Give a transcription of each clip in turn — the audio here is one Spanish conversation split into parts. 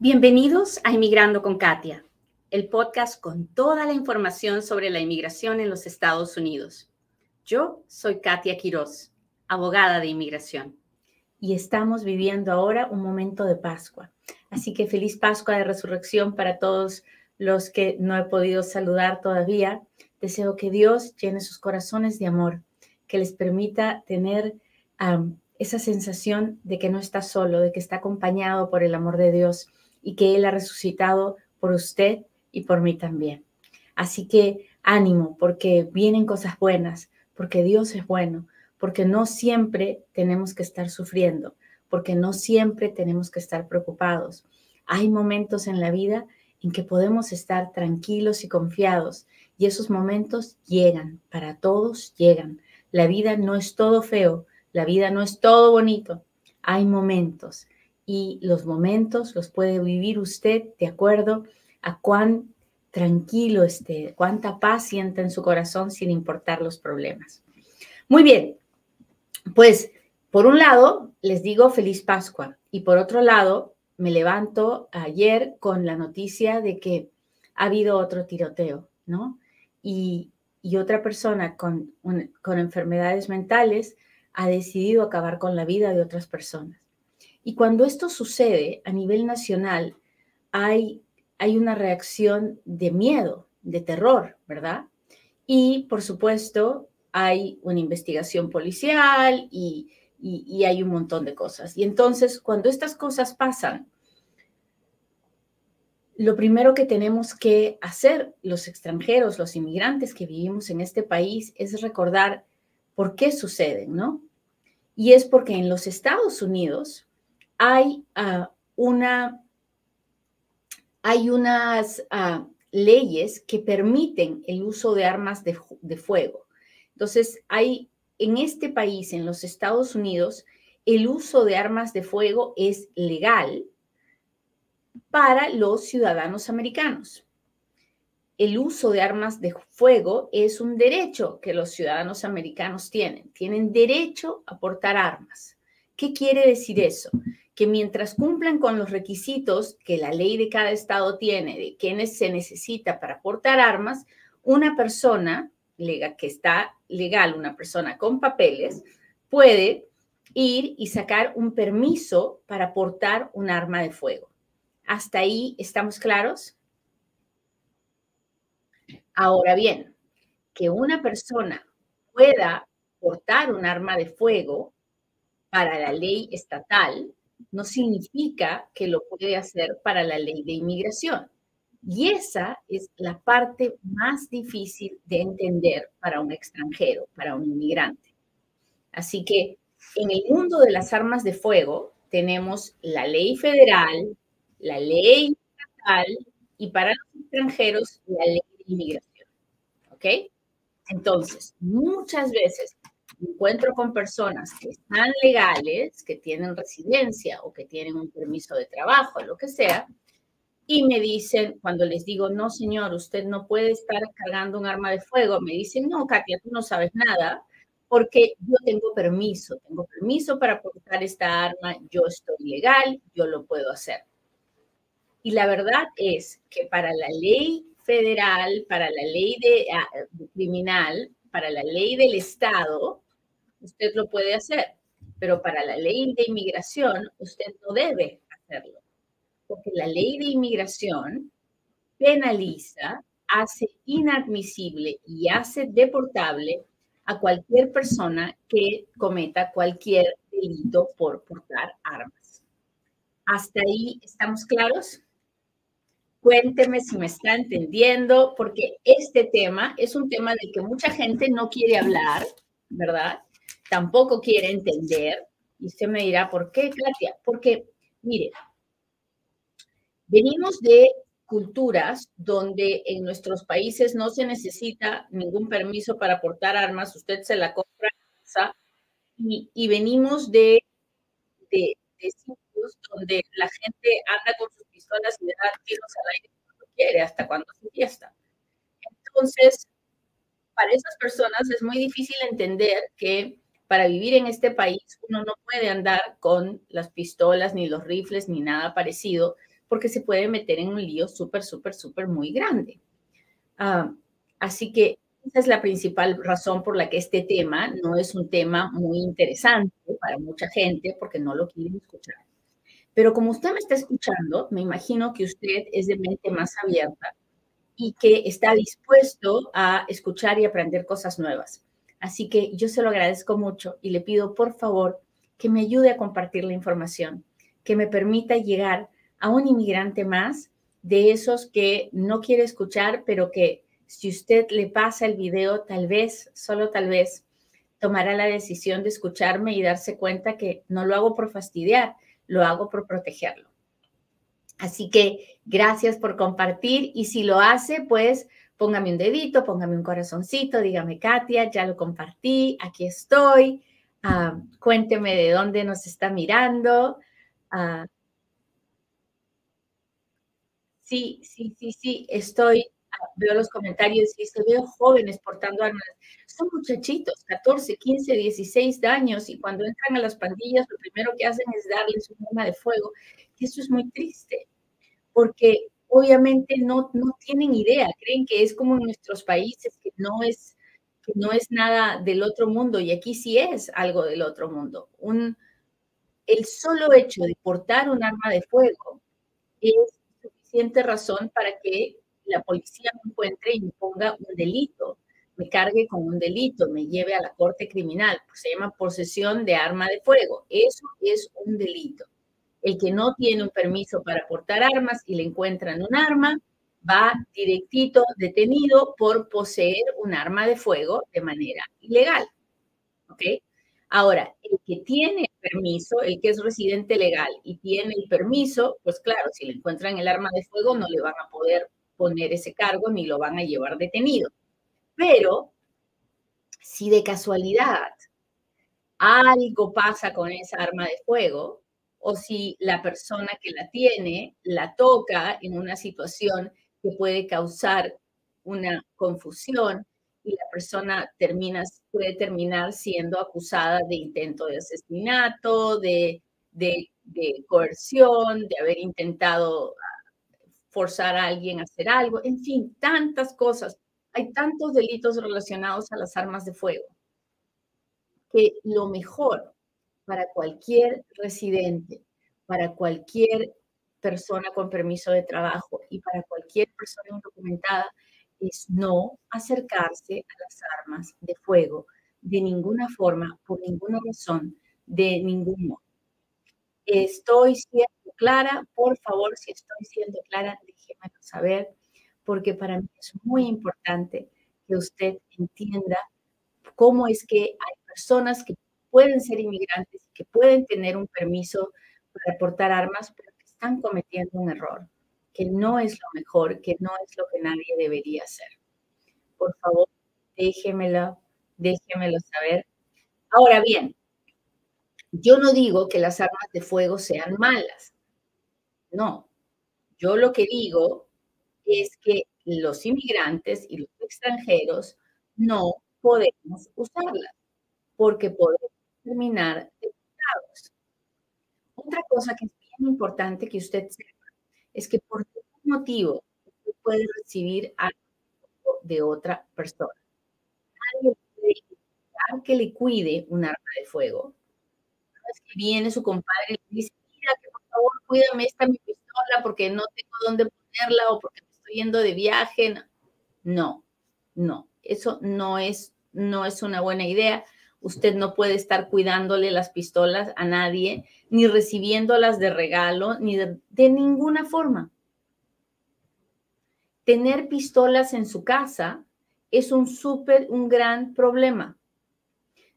Bienvenidos a Inmigrando con Katia, el podcast con toda la información sobre la inmigración en los Estados Unidos. Yo soy Katia Quiroz, abogada de inmigración. Y estamos viviendo ahora un momento de Pascua. Así que feliz Pascua de Resurrección para todos los que no he podido saludar todavía. Deseo que Dios llene sus corazones de amor, que les permita tener esa sensación de que no está solo, de que está acompañado por el amor de Dios y que Él ha resucitado por usted y por mí también. Así que ánimo, porque vienen cosas buenas, porque Dios es bueno, porque no siempre tenemos que estar sufriendo, porque no siempre tenemos que estar preocupados. Hay momentos en la vida en que podemos estar tranquilos y confiados y esos momentos llegan, para todos llegan. La vida no es todo feo, la vida no es todo bonito. Hay momentos y los momentos los puede vivir usted de acuerdo a cuán tranquilo esté, cuánta paz sienta en su corazón sin importar los problemas. Muy bien, pues por un lado les digo feliz Pascua y por otro lado me levanto ayer con la noticia de que ha habido otro tiroteo, ¿no? Y, otra persona con, con enfermedades mentales ha decidido acabar con la vida de otras personas. Y cuando esto sucede a nivel nacional, hay, hay una reacción de miedo, de terror, ¿verdad? Y por supuesto, hay una investigación policial y, y, hay un montón de cosas. Y entonces, cuando estas cosas pasan, lo primero que tenemos que hacer los extranjeros, los inmigrantes que vivimos en este país, es recordar por qué suceden, ¿no? Y es porque en los Estados Unidos hay, ah, una, hay unas ah, leyes que permiten el uso de armas de, de fuego. Entonces, hay en este país, en los Estados Unidos, el uso de armas de fuego es legal para los ciudadanos americanos. El uso de armas de fuego es un derecho que los ciudadanos americanos tienen. Tienen derecho a portar armas. ¿Qué quiere decir eso? Que mientras cumplan con los requisitos que la ley de cada estado tiene de quienes se necesita para portar armas, una persona que está legal, una persona con papeles, puede ir y sacar un permiso para portar un arma de fuego. ¿Hasta ahí estamos claros? Ahora bien, que una persona pueda portar un arma de fuego para la ley estatal no significa que lo puede hacer para la ley de inmigración. Y esa es la parte más difícil de entender para un extranjero, para un inmigrante. Así que en el mundo de las armas de fuego tenemos la ley federal, la ley estatal y para los extranjeros la ley de inmigración. ¿Ok? Entonces, muchas veces encuentro con personas que están legales, que tienen residencia o que tienen un permiso de trabajo, lo que sea, y me dicen, cuando les digo, no, señor, usted no puede estar cargando un arma de fuego, me dicen, no, Katia, tú no sabes nada, porque yo tengo permiso, tengo permiso para portar esta arma, yo estoy legal, yo lo puedo hacer. Y la verdad es que para la ley federal, para la ley de, de criminal, para la ley del Estado, usted lo puede hacer, pero para la ley de inmigración usted no debe hacerlo, porque la ley de inmigración penaliza, hace inadmisible y hace deportable a cualquier persona que cometa cualquier delito por portar armas. ¿Hasta ahí estamos claros? Cuénteme si me está entendiendo, porque este tema es un tema del que mucha gente no quiere hablar, ¿verdad? Tampoco quiere entender. Y usted me dirá, ¿por qué, Katia? Porque, mire, venimos de culturas donde en nuestros países no se necesita ningún permiso para portar armas, usted se la compra y, y venimos de, de, sitios donde la gente anda con sus pistolas y le da tiros al aire cuando quiere, hasta cuando se fiesta. Entonces, para esas personas es muy difícil entender que para vivir en este país uno no puede andar con las pistolas, ni los rifles, ni nada parecido, porque se puede meter en un lío súper, súper, súper muy grande. Ah, así que esa es la principal razón por la que este tema no es un tema muy interesante para mucha gente porque no lo quieren escuchar. Pero como usted me está escuchando, me imagino que usted es de mente más abierta y que está dispuesto a escuchar y aprender cosas nuevas. Así que yo se lo agradezco mucho y le pido por favor que me ayude a compartir la información, que me permita llegar a un inmigrante más de esos que no quiere escuchar, pero que si usted le pasa el video, tal vez, solo tal vez, tomará la decisión de escucharme y darse cuenta que no lo hago por fastidiar, lo hago por protegerlo. Así que gracias por compartir y si lo hace, pues póngame un dedito, póngame un corazoncito, dígame, Katia, ya lo compartí, aquí estoy, ah, cuénteme de dónde nos está mirando. Ah, sí, sí, sí, sí, estoy, ah, veo los comentarios y dice, veo jóvenes portando armas. Son muchachitos, 14, 15, 16 años y cuando entran a las pandillas lo primero que hacen es darles un arma de fuego. Y eso es muy triste, porque obviamente no, no tienen idea, creen que es como en nuestros países, que no es, que no es nada del otro mundo y aquí sí es algo del otro mundo. Un, el solo hecho de portar un arma de fuego es suficiente razón para que la policía me encuentre y me ponga un delito, me cargue con un delito, me lleve a la corte criminal. se llama posesión de arma de fuego. Eso es un delito. El que no tiene un permiso para portar armas y le encuentran un arma, va directito detenido por poseer un arma de fuego de manera ilegal. Ahora, el que tiene permiso, el que es residente legal y tiene el permiso, pues claro, si le encuentran el arma de fuego no le van a poder poner ese cargo ni lo van a llevar detenido. Pero si de casualidad algo pasa con esa arma de fuego, o si la persona que la tiene la toca en una situación que puede causar una confusión y la persona termina, puede terminar siendo acusada de intento de asesinato, de, de, de coerción, de haber intentado forzar a alguien a hacer algo, en fin, tantas cosas. Hay tantos delitos relacionados a las armas de fuego que lo mejor para cualquier residente, para cualquier persona con permiso de trabajo y para cualquier persona indocumentada es no acercarse a las armas de fuego de ninguna forma, por ninguna razón, de ningún modo. Estoy siendo clara, por favor, si estoy siendo clara, déjemelo saber, porque para mí es muy importante que usted entienda cómo es que hay personas que pueden ser inmigrantes, que pueden tener un permiso para portar armas, pero que están cometiendo un error, que no es lo mejor, que no es lo que nadie debería hacer. Por favor, déjemelo, déjemelo saber. Ahora bien, yo no digo que las armas de fuego sean malas. No, yo lo que digo es que los inmigrantes y los extranjeros no podemos usarlas porque podemos terminar. Otra cosa que es bien importante que usted sepa es que por ningún motivo usted puede recibir algo de otra persona. Nadie puede intentar que le cuide un arma de fuego. Es que viene su compadre y le dice, mira, que por favor cuídame esta mi pistola porque no tengo dónde ponerla o porque me estoy yendo de viaje. No, no, eso no es, no es una buena idea Usted no puede estar cuidándole las pistolas a nadie, ni recibiéndolas de regalo, ni de, ninguna forma. Tener pistolas en su casa es un súper, un gran problema.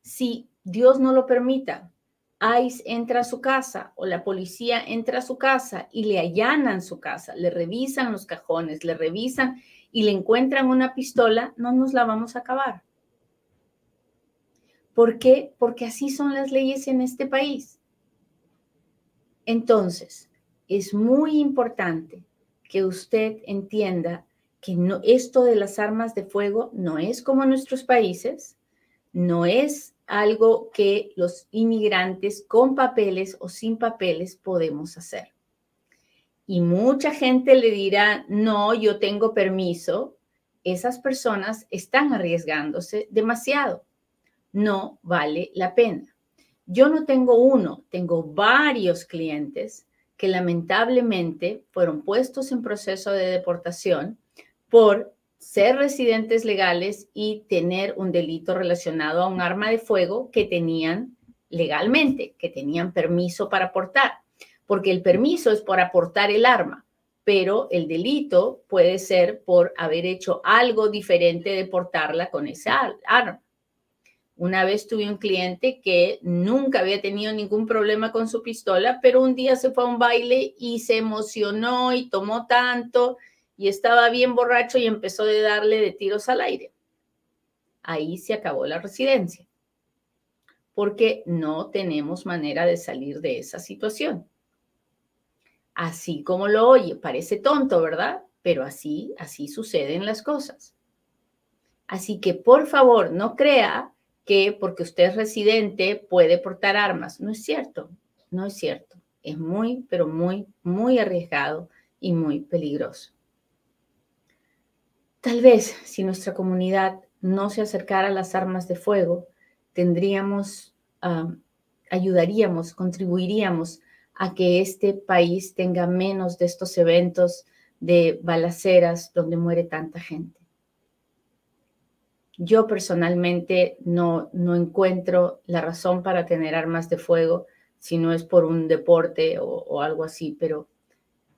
Si Dios no lo permita, ICE entra a su casa o la policía entra a su casa y le allanan su casa, le revisan los cajones, le revisan y le encuentran una pistola, no nos la vamos a acabar. ¿Por qué? Porque así son las leyes en este país. Entonces, es muy importante que usted entienda que no, esto de las armas de fuego no es como en nuestros países, no es algo que los inmigrantes con papeles o sin papeles podemos hacer. y mucha gente le dirá, no, yo tengo permiso, esas personas están arriesgándose demasiado. No vale la pena. Yo no tengo uno, tengo varios clientes que lamentablemente fueron puestos en proceso de deportación por ser residentes legales y tener un delito relacionado a un arma de fuego que tenían legalmente, que tenían permiso para portar, porque el permiso es por aportar el arma, pero el delito puede ser por haber hecho algo diferente de portarla con esa arma. Una vez tuve un cliente que nunca había tenido ningún problema con su pistola, pero un día se fue a un baile y se emocionó y tomó tanto y estaba bien borracho y empezó a darle de tiros al aire. Ahí se acabó la residencia, porque no tenemos manera de salir de esa situación. Así como lo oye, parece tonto, ¿verdad? Pero así, así suceden las cosas. Así que por favor, no crea que porque usted es residente puede portar armas. No es cierto, no es cierto. Es muy, pero muy, muy arriesgado y muy peligroso. Tal vez si nuestra comunidad no se acercara a las armas de fuego, tendríamos, ayudaríamos, contribuiríamos a que este país tenga menos de estos eventos de balaceras donde muere tanta gente. Yo personalmente no, no encuentro la razón para tener armas de fuego si no es por un deporte o, algo así, pero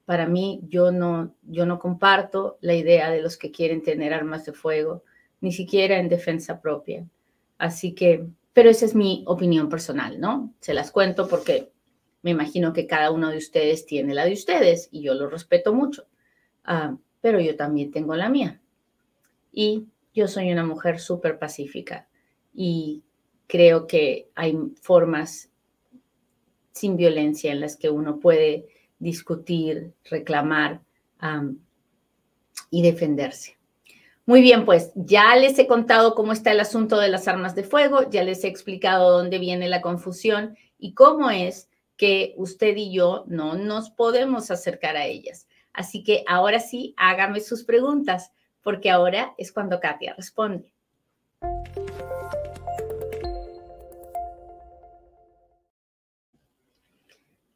para mí yo no, yo no comparto la idea de los que quieren tener armas de fuego, ni siquiera en defensa propia. Así que, pero esa es mi opinión personal, ¿no? Se las cuento porque me imagino que cada uno de ustedes tiene la de ustedes y yo lo respeto mucho, ah, pero yo también tengo la mía. Y yo soy una mujer súper pacífica y creo que hay formas sin violencia en las que uno puede discutir, reclamar y defenderse. Muy bien, pues ya les he contado cómo está el asunto de las armas de fuego, ya les he explicado dónde viene la confusión y cómo es que usted y yo no nos podemos acercar a ellas. Así que ahora sí, hágame sus preguntas porque ahora es cuando Katia responde.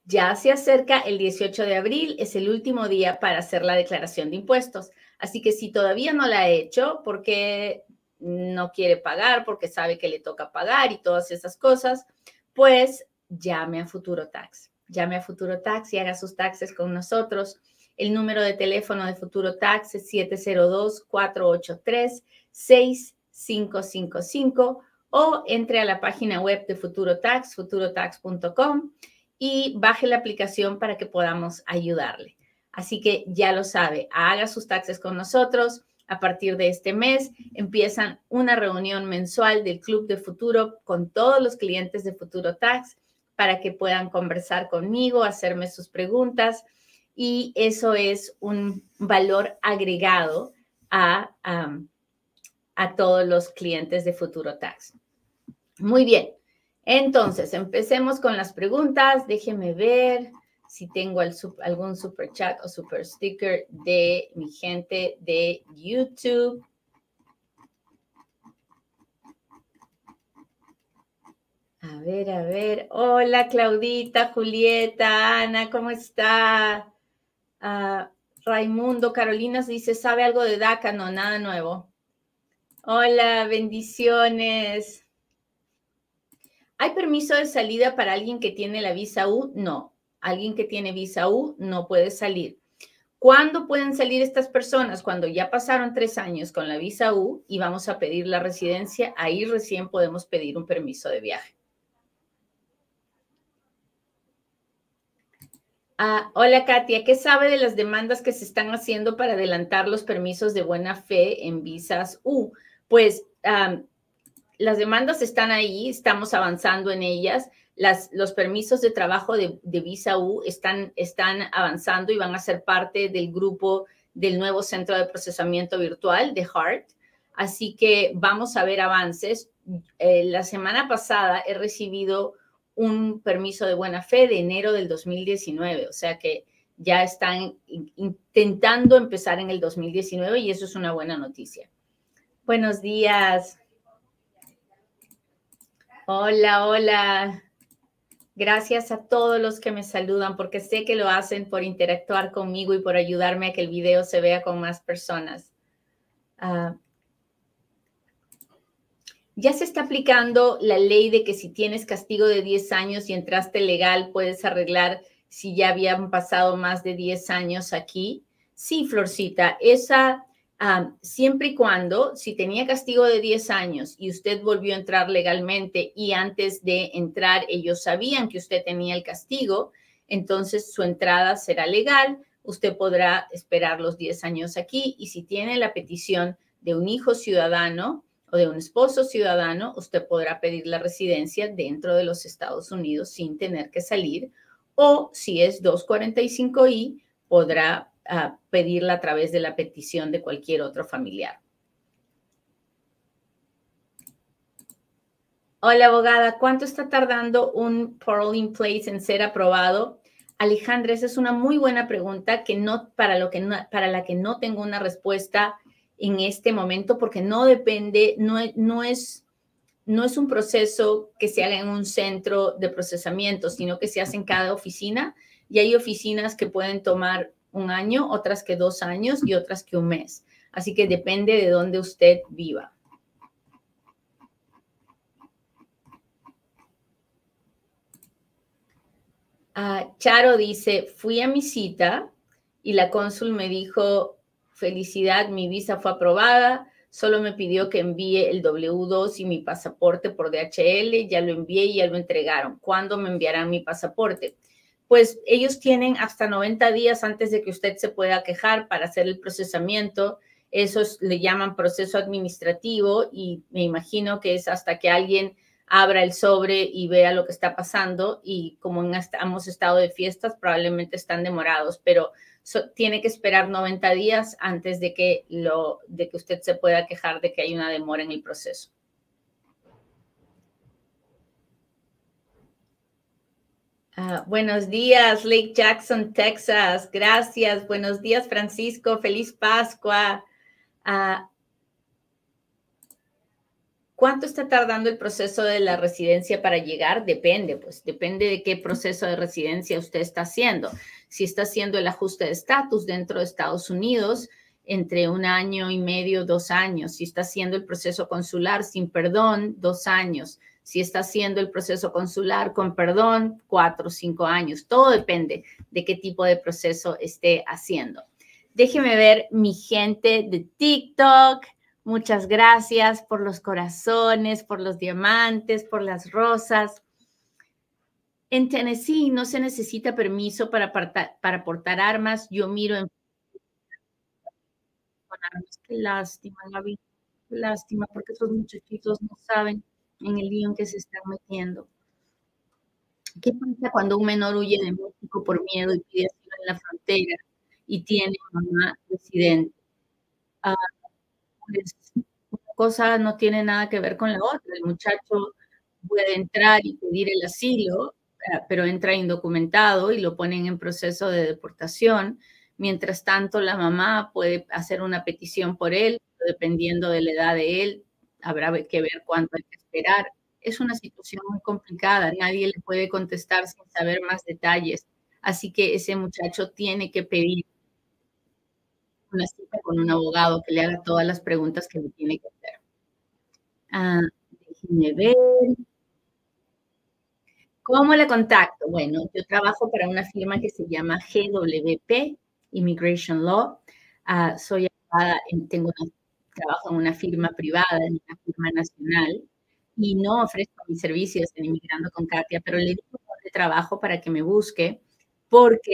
Ya se acerca el 18 de abril, es el último día para hacer la declaración de impuestos. Así que si todavía no la ha hecho, porque no quiere pagar, porque sabe que le toca pagar y todas esas cosas, pues llame a Futuro Tax. Llame a Futuro Tax y haga sus taxes con nosotros. El número de teléfono de Futuro Tax es 702-483-6555 o entre a la página web de Futuro Tax, futurotax.com y baje la aplicación para que podamos ayudarle. Así que ya lo sabe, haga sus taxes con nosotros. A partir de este mes empiezan una reunión mensual del Club de Futuro con todos los clientes de Futuro Tax para que puedan conversar conmigo, hacerme sus preguntas y eso es un valor agregado a, a todos los clientes de Futuro Tax. Muy bien, entonces empecemos con las preguntas. Déjenme ver si tengo algún super chat o super sticker de mi gente de YouTube. A ver, a ver. Hola, Claudita, Julieta, Ana, ¿cómo está? Raimundo Carolinas dice, ¿sabe algo de DACA? No, nada nuevo. Hola, bendiciones. ¿Hay permiso de salida para alguien que tiene la visa U? No. Alguien que tiene visa U no puede salir. ¿Cuándo pueden salir estas personas? Cuando ya pasaron tres años con la visa U y vamos a pedir la residencia, ahí recién podemos pedir un permiso de viaje. Ah, hola Katia, ¿qué sabe de las demandas que se están haciendo para adelantar los permisos de buena fe en visas U? Pues las demandas están ahí, estamos avanzando en ellas. Las, los permisos de trabajo de, de, visa U están, están avanzando y van a ser parte del grupo del nuevo centro de procesamiento virtual de HART. Así que vamos a ver avances. Eh, la semana pasada he recibido un permiso de buena fe de enero del 2019. O sea que ya están intentando empezar en el 2019 y eso es una buena noticia. Buenos días. Hola, hola. Gracias a todos los que me saludan porque sé que lo hacen por interactuar conmigo y por ayudarme a que el video se vea con más personas. Ah, ya se está aplicando la ley de que si tienes castigo de 10 años y entraste legal, puedes arreglar si ya habían pasado más de 10 años aquí. Sí, Florcita, esa siempre y cuando, si tenía castigo de 10 años y usted volvió a entrar legalmente y antes de entrar ellos sabían que usted tenía el castigo, entonces su entrada será legal, usted podrá esperar los 10 años aquí y si tiene la petición de un hijo ciudadano o de un esposo ciudadano, usted podrá pedir la residencia dentro de los Estados Unidos sin tener que salir o si es 245I, podrá ah, pedirla a través de la petición de cualquier otro familiar. Hola, abogada. ¿Cuánto está tardando un parole in place en ser aprobado? Alejandra, esa es una muy buena pregunta que no, para, lo que para la que no tengo una respuesta en este momento porque no depende, no, es no es un proceso que se haga en un centro de procesamiento, sino que se hace en cada oficina y hay oficinas que pueden tomar un año, otras que dos años y otras que un mes. Así que depende de dónde usted viva. Ah, Charo dice, fui a mi cita y la cónsul me dijo, felicidad, mi visa fue aprobada, solo me pidió que envíe el W2 y mi pasaporte por DHL, ya lo envié y ya lo entregaron. ¿Cuándo me enviarán mi pasaporte? Pues ellos tienen hasta 90 días antes de que usted se pueda quejar para hacer el procesamiento. Eso le llaman proceso administrativo y me imagino que es hasta que alguien abra el sobre y vea lo que está pasando y como hemos estado de fiestas, probablemente están demorados, pero tiene que esperar 90 días antes de que, lo, de que usted se pueda quejar de que hay una demora en el proceso. Ah, buenos días, Lake Jackson, Texas. Gracias. Buenos días, Francisco. Feliz Pascua. Ah, ¿Cuánto está tardando el proceso de la residencia para llegar? Depende, pues depende de qué proceso de residencia usted está haciendo. Si está haciendo el ajuste de estatus dentro de Estados Unidos, entre un año y medio, dos años. Si está haciendo el proceso consular sin perdón, dos años. Si está haciendo el proceso consular con perdón, cuatro cinco años. Todo depende de qué tipo de proceso esté haciendo. Déjeme ver mi gente de TikTok. Muchas gracias por los corazones, por los diamantes, por las rosas. En Tennessee no se necesita permiso para, para portar armas. Yo miro en... Qué lástima, Gaby. Qué lástima, porque esos muchachitos no saben en el lío en que se están metiendo. ¿Qué pasa cuando un menor huye de México por miedo y pide asilo en la frontera y tiene mamá residente? Ah, pues, una cosa no tiene nada que ver con la otra. El muchacho puede entrar y pedir el asilo, eh, pero entra indocumentado y lo ponen en proceso de deportación. Mientras tanto, la mamá puede hacer una petición por él, dependiendo de la edad de él, habrá que ver cuánto hay que esperar. Es una situación muy complicada, nadie le puede contestar sin saber más detalles. Así que ese muchacho tiene que pedir una cita con un abogado que le haga todas las preguntas que le tiene que hacer. Ah, déjenme ver. ¿Cómo le contacto? Bueno, yo trabajo para una firma que se llama GWP, Immigration Law. Ah, soy tengo trabajo en una firma privada, en una firma nacional, y no ofrezco mis servicios en Inmigrando con Katia, pero le digo de trabajo para que me busque, porque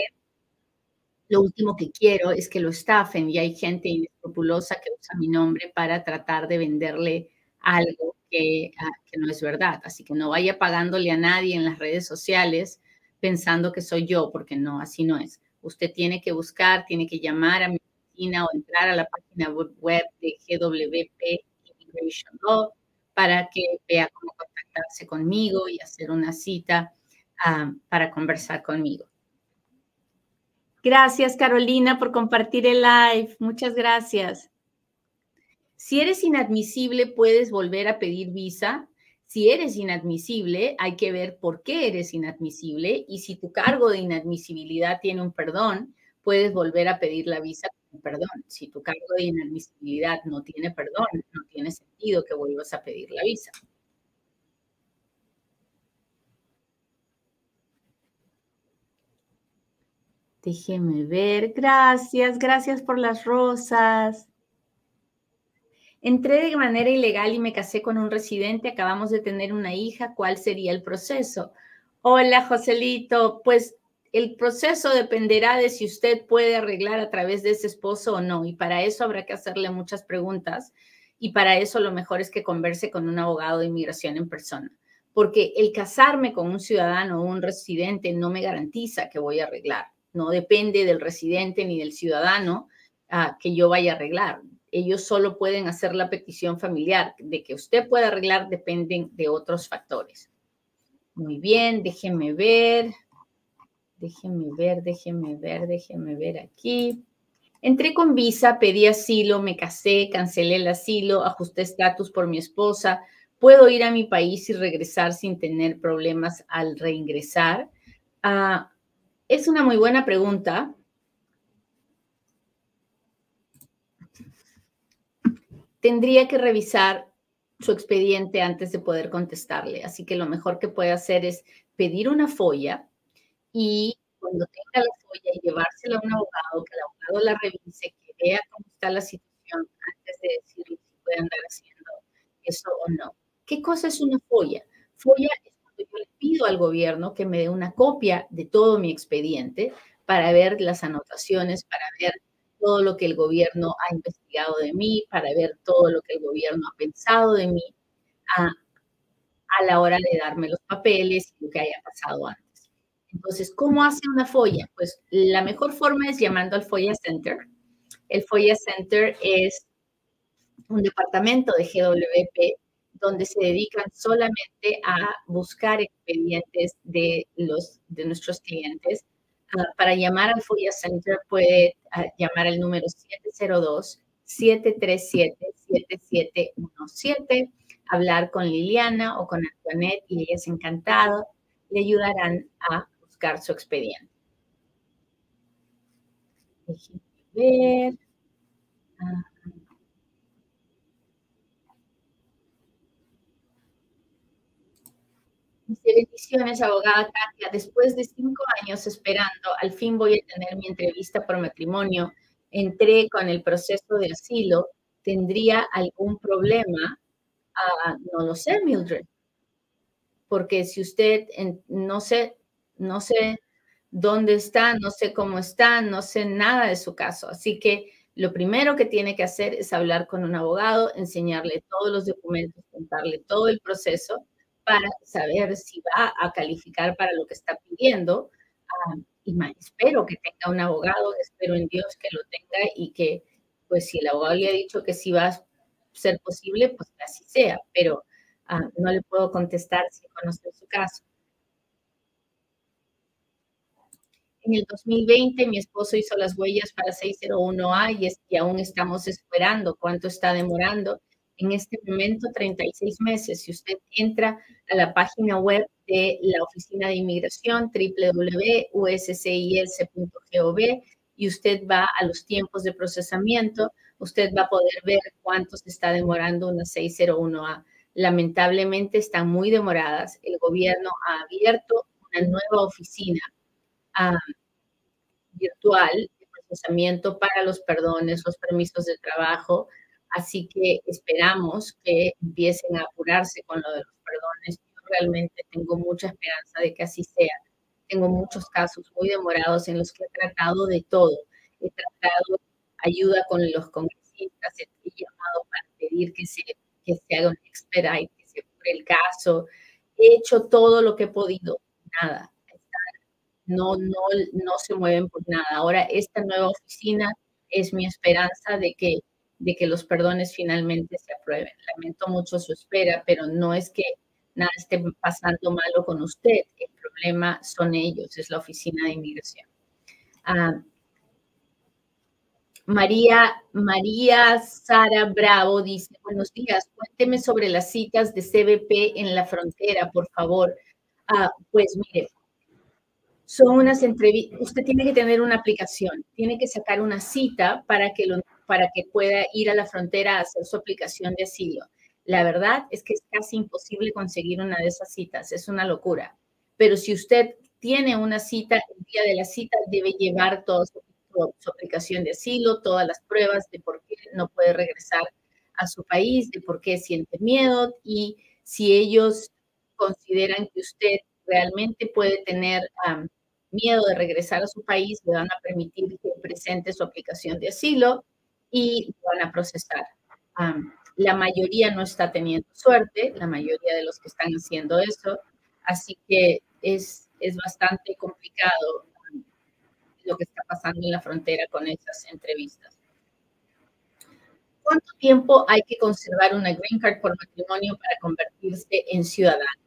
lo último que quiero es que lo estafen y hay gente inescrupulosa que usa mi nombre para tratar de venderle algo que, ah, que, no es verdad. Así que no vaya pagándole a nadie en las redes sociales pensando que soy yo, porque no, así no es. Usted tiene que buscar, tiene que llamar a mi oficina o entrar a la página web de GWP Immigration Law para que vea cómo contactarse conmigo y hacer una cita ah, para conversar conmigo. Gracias, Carolina, por compartir el live. Muchas gracias. Si eres inadmisible, puedes volver a pedir visa. Si eres inadmisible, hay que ver por qué eres inadmisible y si tu cargo de inadmisibilidad tiene un perdón, puedes volver a pedir la visa con perdón. Si tu cargo de inadmisibilidad no tiene perdón, no tiene sentido que vuelvas a pedir la visa. Déjeme ver. Gracias, gracias por las rosas. Entré de manera ilegal y me casé con un residente. Acabamos de tener una hija. ¿Cuál sería el proceso? Hola, Joselito. Pues el proceso dependerá de si usted puede arreglar a través de ese esposo o no. Y para eso habrá que hacerle muchas preguntas. Y para eso lo mejor es que converse con un abogado de inmigración en persona. Porque el casarme con un ciudadano o un residente no me garantiza que voy a arreglar no depende del residente ni del ciudadano ah, que yo vaya a arreglar. Ellos solo pueden hacer la petición familiar. De que usted pueda arreglar dependen de otros factores. Muy bien, déjenme ver. Déjenme ver, déjenme ver, déjenme ver aquí. Entré con visa, pedí asilo, me casé, cancelé el asilo, ajusté estatus por mi esposa. Puedo ir a mi país y regresar sin tener problemas al reingresar. Ah, es una muy buena pregunta. Tendría que revisar su expediente antes de poder contestarle. Así que lo mejor que puede hacer es pedir una folla y cuando tenga la folla y llevársela a un abogado, que el abogado la revise, que vea cómo está la situación antes de decirle si puede andar haciendo eso o no. ¿Qué cosa es una folla? Folla es yo le pido al gobierno que me dé una copia de todo mi expediente para ver las anotaciones, para ver todo lo que el gobierno ha investigado de mí, para ver todo lo que el gobierno ha pensado de mí a, a la hora de darme los papeles y lo que haya pasado antes. Entonces, ¿cómo hace una folla? Pues la mejor forma es llamando al FOIA Center. El FOIA Center es un departamento de GWP donde se dedican solamente a buscar expedientes de, los, de nuestros clientes. Ah, para llamar al FOIA Center puede ah, llamar al número 702-737-7717, hablar con Liliana o con Antoinette y ellas encantado le ayudarán a buscar su expediente. Déjenme ver. Ah. bendiciones, abogada Katia. Después de cinco años esperando, al fin voy a tener mi entrevista por matrimonio. Entré con el proceso de asilo. ¿Tendría algún problema? Ah, no lo sé, Mildred. Porque si usted, no sé, no sé dónde está, no sé cómo está, no sé nada de su caso. Así que lo primero que tiene que hacer es hablar con un abogado, enseñarle todos los documentos, contarle todo el proceso para saber si va a calificar para lo que está pidiendo. Ah, y espero que tenga un abogado, espero en Dios que lo tenga y que, pues si el abogado le ha dicho que sí va a ser posible, pues así sea, pero ah, no le puedo contestar si conoce su caso. En el 2020 mi esposo hizo las huellas para 601A y, y aún estamos esperando cuánto está demorando en este momento 36 meses. Si usted entra a la página web de la Oficina de Inmigración, www.uscis.gov, y usted va a los tiempos de procesamiento, usted va a poder ver cuánto se está demorando una 601A. Lamentablemente están muy demoradas. El gobierno ha abierto una nueva oficina virtual de procesamiento para los perdones, los permisos de trabajo, Así que esperamos que empiecen a apurarse con lo de los perdones. Yo realmente tengo mucha esperanza de que así sea. Tengo muchos casos muy demorados en los que he tratado de todo. He tratado ayuda con los congresistas, he llamado para pedir que se, que se haga un expedite, que se cure el caso. He hecho todo lo que he podido. Nada. No, no, no se mueven por nada. Ahora, esta nueva oficina es mi esperanza de que de que los perdones finalmente se aprueben. Lamento mucho su espera, pero no es que nada esté pasando malo con usted. El problema son ellos, es la oficina de inmigración. Ah, María, María Sara Bravo dice, buenos días, cuénteme sobre las citas de CBP en la frontera, por favor. Ah, pues mire, son unas entrevistas, usted tiene que tener una aplicación, tiene que sacar una cita para que, lo, para que pueda ir a la frontera a hacer su aplicación de asilo. La verdad es que es casi imposible conseguir una de esas citas, es una locura. Pero si usted tiene una cita, el día de la cita debe llevar todo su su aplicación de asilo, todas las pruebas de por qué no puede regresar a su país, de por qué siente miedo y si ellos consideran que usted realmente puede tener miedo de regresar a su país, le van a permitir que presente su aplicación de asilo y van a procesar. la mayoría no está teniendo suerte, la mayoría de los que están haciendo eso, así que es, es bastante complicado lo que está pasando en la frontera con esas entrevistas. ¿Cuánto tiempo hay que conservar una green card por matrimonio para convertirse en ciudadano?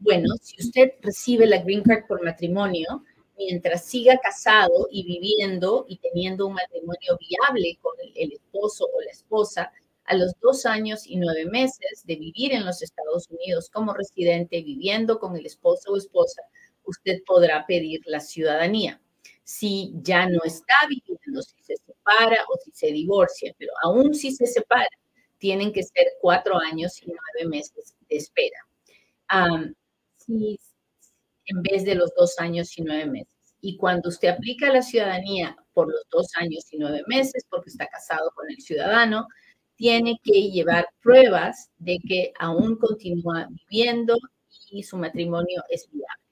Bueno, si usted recibe la green card por matrimonio, mientras siga casado y viviendo y teniendo un matrimonio viable con el, esposo o la esposa, a los dos años y nueve meses de vivir en los Estados Unidos como residente, viviendo con el esposo o esposa, usted podrá pedir la ciudadanía si ya no está viviendo, si se separa o si se divorcia, pero aún si se separa, tienen que ser cuatro años y nueve meses de espera. si, en vez de los dos años y nueve meses. Y cuando usted aplica la ciudadanía por los dos años y nueve meses, porque está casado con el ciudadano, tiene que llevar pruebas de que aún continúa viviendo y su matrimonio es viable.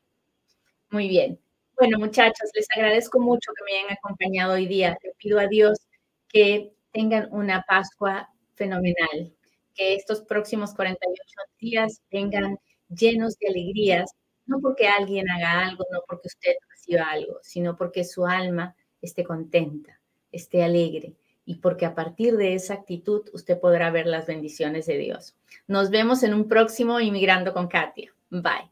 Muy bien. Bueno, muchachos, les agradezco mucho que me hayan acompañado hoy día. Le pido a Dios que tengan una Pascua fenomenal, que estos próximos 48 días vengan llenos de alegrías, no porque alguien haga algo, no porque usted reciba algo, sino porque su alma esté contenta, esté alegre y porque a partir de esa actitud usted podrá ver las bendiciones de Dios. Nos vemos en un próximo Inmigrando con Katia. Bye.